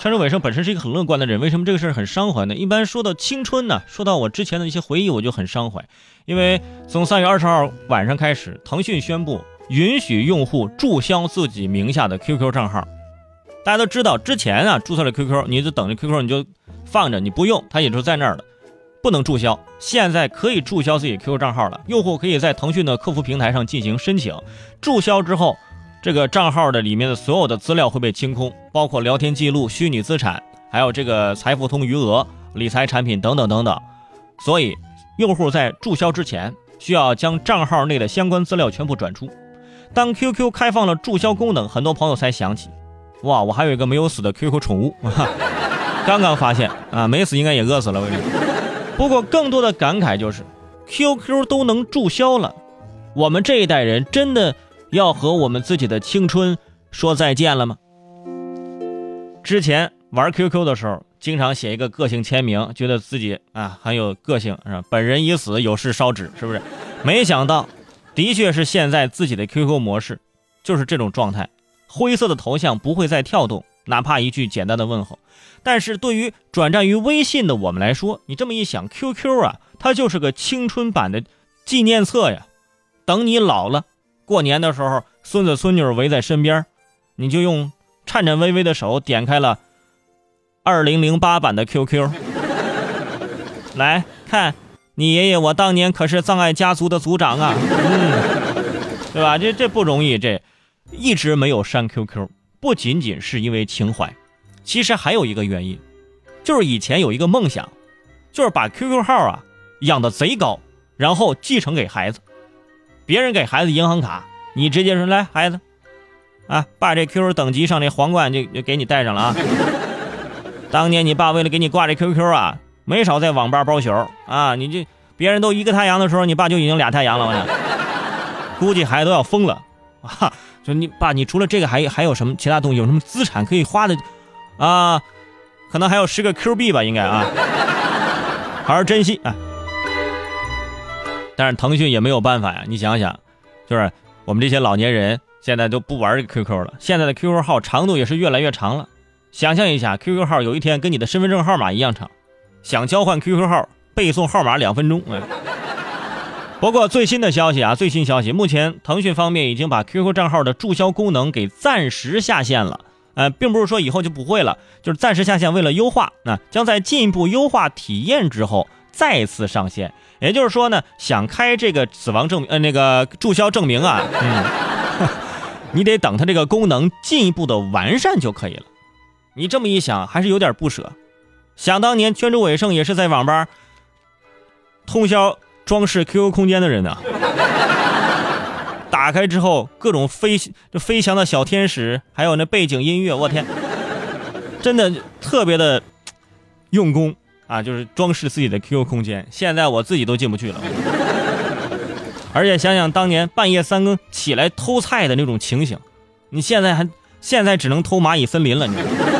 陈志伟生本身是一个很乐观的人，为什么这个事儿很伤怀呢？一般说到青春呢，说到我之前的一些回忆，我就很伤怀，因为从三月二十号晚上开始，腾讯宣布允许用户注销自己名下的 QQ 账号。大家都知道，之前啊注册了 QQ，你就等着 QQ 你就放着，你不用它也就在那儿了，不能注销。现在可以注销自己 QQ 账号了，用户可以在腾讯的客服平台上进行申请，注销之后。这个账号的里面的所有的资料会被清空，包括聊天记录、虚拟资产，还有这个财付通余额、理财产品等等等等。所以，用户在注销之前需要将账号内的相关资料全部转出。当 QQ 开放了注销功能，很多朋友才想起，哇，我还有一个没有死的 QQ 宠物，刚刚发现啊，没死应该也饿死了。不过，更多的感慨就是，QQ 都能注销了，我们这一代人真的。要和我们自己的青春说再见了吗？之前玩 QQ 的时候，经常写一个个性签名，觉得自己啊很有个性，是吧？本人已死，有事烧纸，是不是？没想到，的确是现在自己的 QQ 模式就是这种状态，灰色的头像不会再跳动，哪怕一句简单的问候。但是对于转战于微信的我们来说，你这么一想，QQ 啊，它就是个青春版的纪念册呀，等你老了。过年的时候，孙子孙女围在身边，你就用颤颤巍巍的手点开了二零零八版的 QQ，来看，你爷爷我当年可是葬爱家族的族长啊，嗯，对吧？这这不容易，这一直没有删 QQ，不仅仅是因为情怀，其实还有一个原因，就是以前有一个梦想，就是把 QQ 号啊养的贼高，然后继承给孩子。别人给孩子银行卡，你直接说来孩子，啊，把这 QQ 等级上这皇冠就就给你戴上了啊。当年你爸为了给你挂这 QQ 啊，没少在网吧包宿啊。你这别人都一个太阳的时候，你爸就已经俩太阳了，我想，估计孩子都要疯了啊。说你爸，你除了这个还还有什么其他东西？有什么资产可以花的啊？可能还有十个 Q 币吧，应该啊，好好珍惜啊。但是腾讯也没有办法呀，你想想，就是我们这些老年人现在都不玩这个 QQ 了，现在的 QQ 号长度也是越来越长了。想象一下，QQ 号有一天跟你的身份证号码一样长，想交换 QQ 号，背诵号码两分钟。哎，不过最新的消息啊，最新消息，目前腾讯方面已经把 QQ 账号的注销功能给暂时下线了。呃，并不是说以后就不会了，就是暂时下线，为了优化，那将在进一步优化体验之后再次上线。也就是说呢，想开这个死亡证明，呃，那个注销证明啊，嗯，你得等它这个功能进一步的完善就可以了。你这么一想，还是有点不舍。想当年，圈主伟盛也是在网吧通宵装饰 QQ 空间的人呢。打开之后，各种飞就飞翔的小天使，还有那背景音乐，我天，真的特别的用功。啊，就是装饰自己的 QQ 空间，现在我自己都进不去了。而且想想当年半夜三更起来偷菜的那种情形，你现在还现在只能偷蚂蚁森林了，你知道吗。